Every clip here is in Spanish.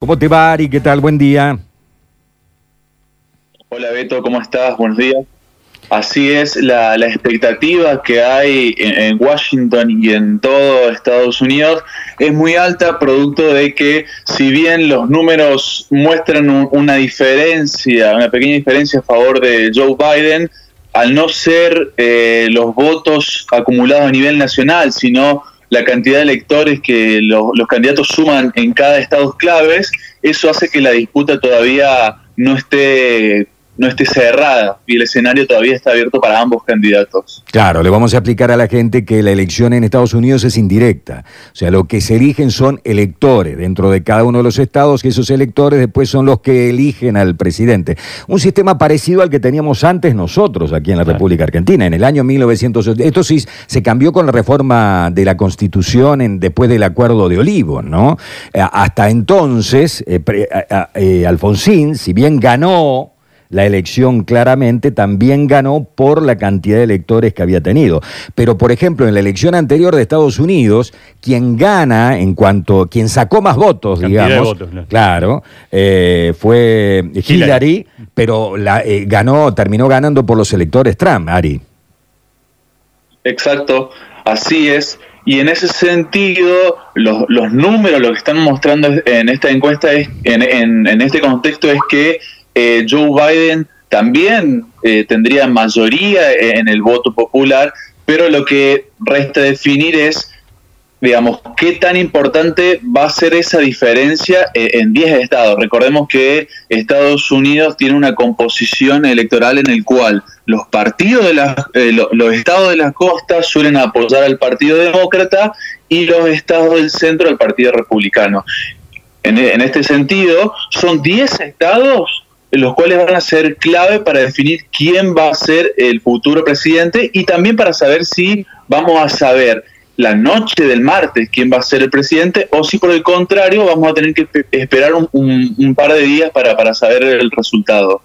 ¿Cómo te va, Ari? ¿Qué tal? Buen día. Hola Beto, ¿cómo estás? Buenos días. Así es, la, expectativa que hay en, Washington y en todo Estados Unidos es muy alta, producto de que si bien los números muestran una diferencia, una pequeña diferencia a favor de Joe Biden, al no ser eh, los votos acumulados a nivel nacional, sino la cantidad de electores que los, candidatos suman en cada estado claves, eso hace que la disputa todavía no esté no esté cerrada y el escenario todavía está abierto para ambos candidatos. Claro, le vamos a explicar a la gente que la elección en Estados Unidos es indirecta. O sea, lo que se eligen son electores dentro de cada uno de los estados, que esos electores después son los que eligen al presidente. Un sistema parecido al que teníamos antes nosotros aquí en la República Argentina, en el año 1980. Esto sí se cambió con la reforma de la Constitución en, después del Acuerdo de Olivos, ¿no? Eh, hasta entonces, eh, eh, Alfonsín, si bien ganó la elección claramente también ganó por la cantidad de electores que había tenido. Pero, por ejemplo, en la elección anterior de Estados Unidos, quien gana en cuanto, quien sacó más votos, digamos, claro, eh, fue Hillary, pero la, eh, ganó, terminó ganando por los electores Trump, Ari. Exacto, así es. Y en ese sentido, los, los números, lo que están mostrando en esta encuesta, es, en, en, en este contexto, es que eh, Joe Biden también eh, tendría mayoría en el voto popular, pero lo que resta definir es, digamos, qué tan importante va a ser esa diferencia eh, en 10 estados. Recordemos que Estados Unidos tiene una composición electoral en el cual los partidos de la, los estados de la costa suelen apoyar al Partido Demócrata y los estados del centro al Partido Republicano. En, en este sentido, son 10 estados los cuales van a ser clave para definir quién va a ser el futuro presidente y también para saber si vamos a saber la noche del martes quién va a ser el presidente o si por el contrario vamos a tener que esperar un, par de días para, para saber el resultado.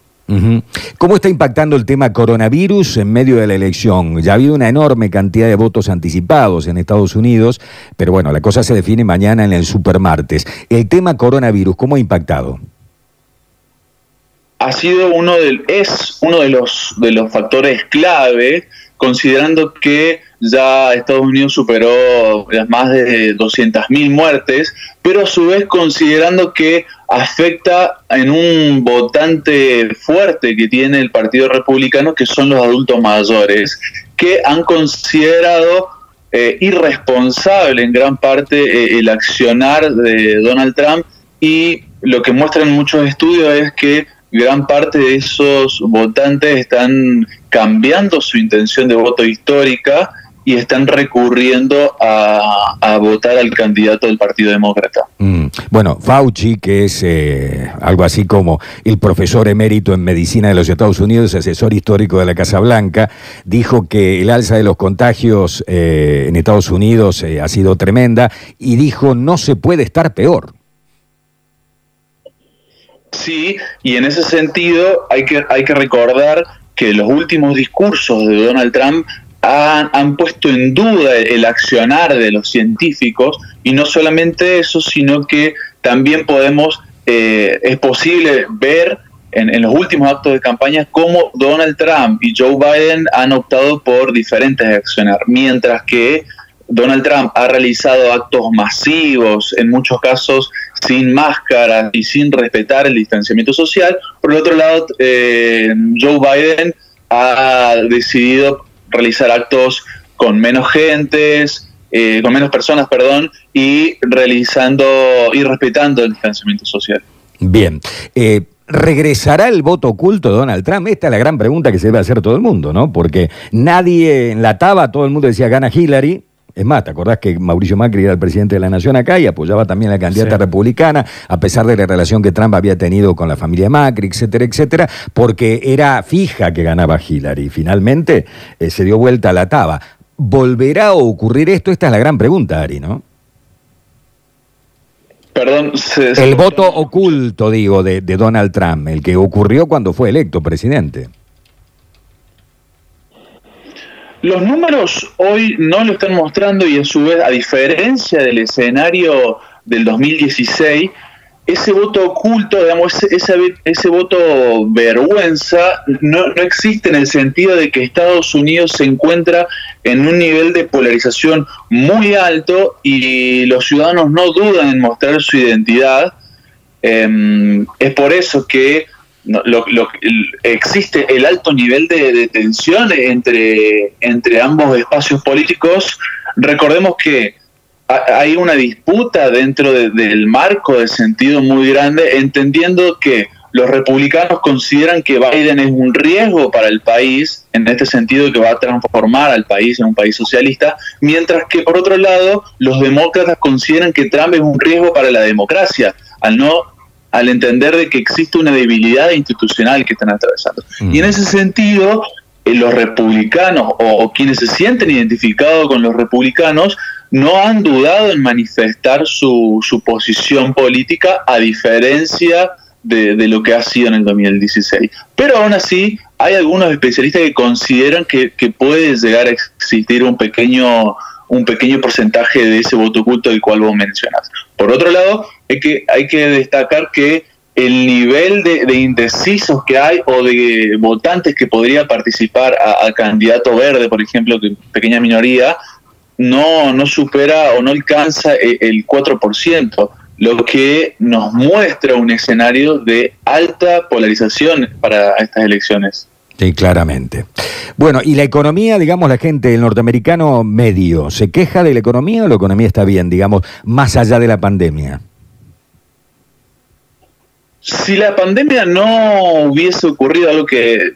¿Cómo está impactando el tema coronavirus en medio de la elección? Ya ha habido una enorme cantidad de votos anticipados en Estados Unidos, pero bueno, la cosa se define mañana en el supermartes. El tema coronavirus, ¿cómo ha impactado? Ha sido uno del, es uno de los, de los factores clave, considerando que ya Estados Unidos superó las más de 200.000 muertes, pero a su vez considerando que afecta en un votante fuerte que tiene el Partido Republicano, que son los adultos mayores, que han considerado eh, irresponsable en gran parte eh, el accionar de Donald Trump. Y lo que muestran muchos estudios es que gran parte de esos votantes están cambiando su intención de voto histórica y están recurriendo a, votar al candidato del Partido Demócrata. Mm. Bueno, Fauci, que es eh, algo así como el profesor emérito en medicina de los Estados Unidos, asesor histórico de la Casa Blanca, dijo que el alza de los contagios eh, en Estados Unidos eh, ha sido tremenda y dijo no se puede estar peor. Sí, y en ese sentido hay que, hay que recordar que los últimos discursos de Donald Trump han, puesto en duda el accionar de los científicos y no solamente eso, sino que también podemos, eh, es posible ver en, en, los últimos actos de campaña cómo Donald Trump y Joe Biden han optado por diferentes accionar, mientras que Donald Trump ha realizado actos masivos, en muchos casos sin máscara y sin respetar el distanciamiento social. Por el otro lado, eh, Joe Biden ha decidido realizar actos con menos gentes, eh, con menos personas, perdón, y realizando y respetando el distanciamiento social. Bien. Eh, ¿Regresará el voto oculto de Donald Trump? Esta es la gran pregunta que se debe hacer todo el mundo, ¿no? Porque nadie enlataba, todo el mundo decía gana Hillary, es más, ¿te acordás que Mauricio Macri era el presidente de la Nación acá y apoyaba también a la candidata republicana, a pesar de la relación que Trump había tenido con la familia Macri, etcétera, etcétera, porque era fija que ganaba Hillary. Finalmente eh, se dio vuelta a la taba. ¿Volverá a ocurrir esto? Esta es la gran pregunta, Ari, ¿no? Perdón. el voto oculto, digo, de Donald Trump, el que ocurrió cuando fue electo presidente. Los números hoy no lo están mostrando y a su vez, a diferencia del escenario del 2016, ese voto oculto, digamos, ese, ese, voto vergüenza no, no, existe en el sentido de que Estados Unidos se encuentra en un nivel de polarización muy alto y los ciudadanos no dudan en mostrar su identidad. Em, es por eso que lo, existe el alto nivel de, tensión entre, entre ambos espacios políticos. Recordemos que hay una disputa dentro del marco de sentido muy grande, entendiendo que los republicanos consideran que Biden es un riesgo para el país, en este sentido que va a transformar al país en un país socialista, mientras que por otro lado los demócratas consideran que Trump es un riesgo para la democracia, al no al entender de que existe una debilidad institucional que están atravesando. Y en ese sentido, eh, los republicanos o, quienes se sienten identificados con los republicanos no han dudado en manifestar su, su posición política a diferencia de, lo que ha sido en el 2016. Pero aún así, hay algunos especialistas que consideran que, que puede llegar a existir un pequeño un pequeño porcentaje de ese voto oculto del cual vos mencionas. Por otro lado, es que hay que destacar que el nivel de, indecisos que hay o de votantes que podría participar a, candidato verde, por ejemplo, que pequeña minoría, no, no supera o no alcanza el, el 4%, lo que nos muestra un escenario de alta polarización para estas elecciones. Sí, claramente. Bueno, y la economía, digamos, la gente, el norteamericano medio, ¿se queja de la economía o la economía está bien, digamos, más allá de la pandemia? Si la pandemia no hubiese ocurrido algo que,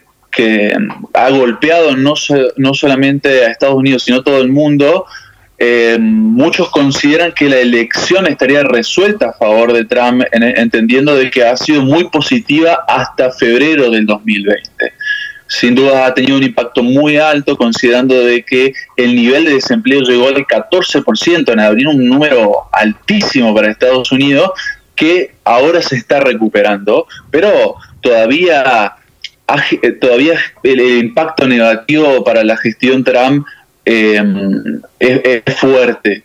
ha golpeado no, no solamente a Estados Unidos, sino todo el mundo, eh, muchos consideran que la elección estaría resuelta a favor de Trump, entendiendo de que ha sido muy positiva hasta febrero del 2020 sin duda ha tenido un impacto muy alto considerando de que el nivel de desempleo llegó al 14% en abril, un número altísimo para Estados Unidos que ahora se está recuperando, pero todavía, todavía el, impacto negativo para la gestión Trump em, es, fuerte.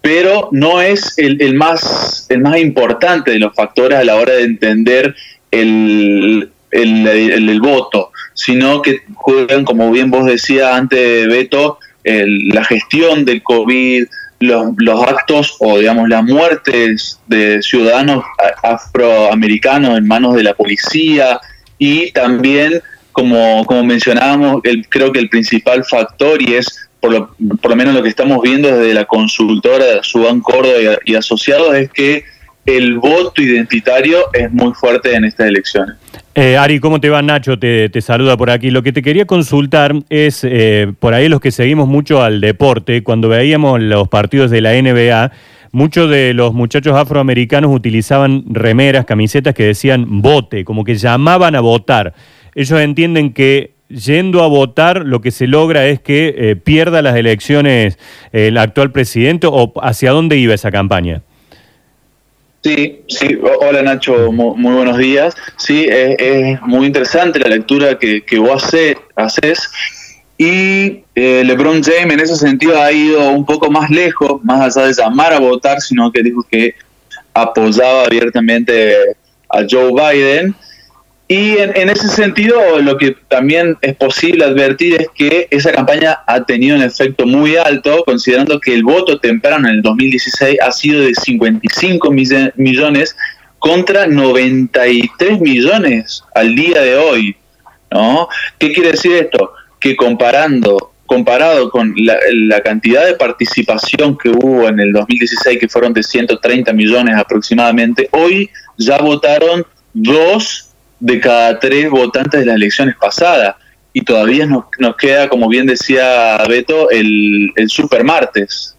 Pero no es el, más, el más importante de los factores a la hora de entender el, el voto sino que juegan, como bien vos decías antes, Beto, la gestión del COVID, los, actos o, digamos, las muertes de ciudadanos afroamericanos en manos de la policía y también, como, como mencionábamos, el, creo que el principal factor y es por lo, por lo menos lo que estamos viendo desde la consultora Subán Córdoba y asociados es que el voto identitario es muy fuerte en estas elecciones. Eh, Ari, ¿cómo te va Nacho? Te, saluda por aquí. Lo que te quería consultar es, eh, por ahí los que seguimos mucho al deporte, cuando veíamos los partidos de la NBA, muchos de los muchachos afroamericanos utilizaban remeras, camisetas que decían vote, como que llamaban a votar. Ellos entienden que yendo a votar lo que se logra es que eh, pierda las elecciones el actual presidente o hacia dónde iba esa campaña. Sí, sí, hola Nacho, muy, buenos días. Sí, es, muy interesante la lectura que, que vos haces. Y eh, LeBron James en ese sentido ha ido un poco más lejos, más allá de llamar a votar, sino que dijo que apoyaba abiertamente a Joe Biden. Y en, ese sentido, lo que también es posible advertir es que esa campaña ha tenido un efecto muy alto, considerando que el voto temprano en el 2016 ha sido de 55 millones contra 93 millones al día de hoy. ¿no? ¿Qué quiere decir esto? Que comparando comparado con la, la, cantidad de participación que hubo en el 2016, que fueron de 130 millones aproximadamente, hoy ya votaron dos de cada tres votantes de las elecciones pasadas. Y todavía nos, nos queda, como bien decía Beto, el, el super martes.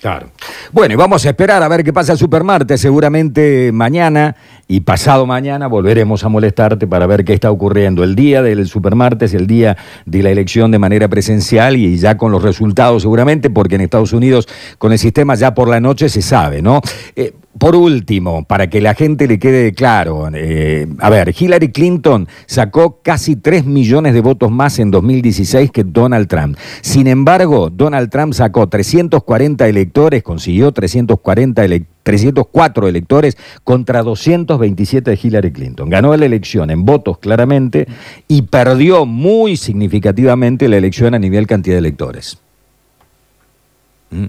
Claro. Bueno, y vamos a esperar a ver qué pasa el Supermartes. Seguramente mañana y pasado mañana volveremos a molestarte para ver qué está ocurriendo. El día del Supermartes, el día de la elección de manera presencial y ya con los resultados seguramente, porque en Estados Unidos con el sistema ya por la noche se sabe, ¿no? Eh, por último, para que la gente le quede claro, eh, a ver, Hillary Clinton sacó casi 3 millones de votos más en 2016 que Donald Trump. Sin embargo, Donald Trump sacó 340 electores, consiguió 340 304 electores contra 227 de Hillary Clinton. Ganó la elección en votos claramente y perdió muy significativamente la elección a nivel cantidad de electores. ¿Mm?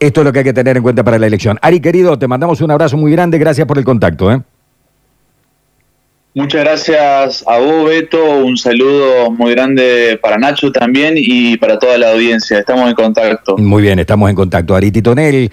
Esto es lo que hay que tener en cuenta para la elección. Ari, querido, te mandamos un abrazo muy grande. Gracias por el contacto. ¿eh? Muchas gracias a vos, Beto. Un saludo muy grande para Nacho también y para toda la audiencia. Estamos en contacto. Muy bien, estamos en contacto. Ari Titonel.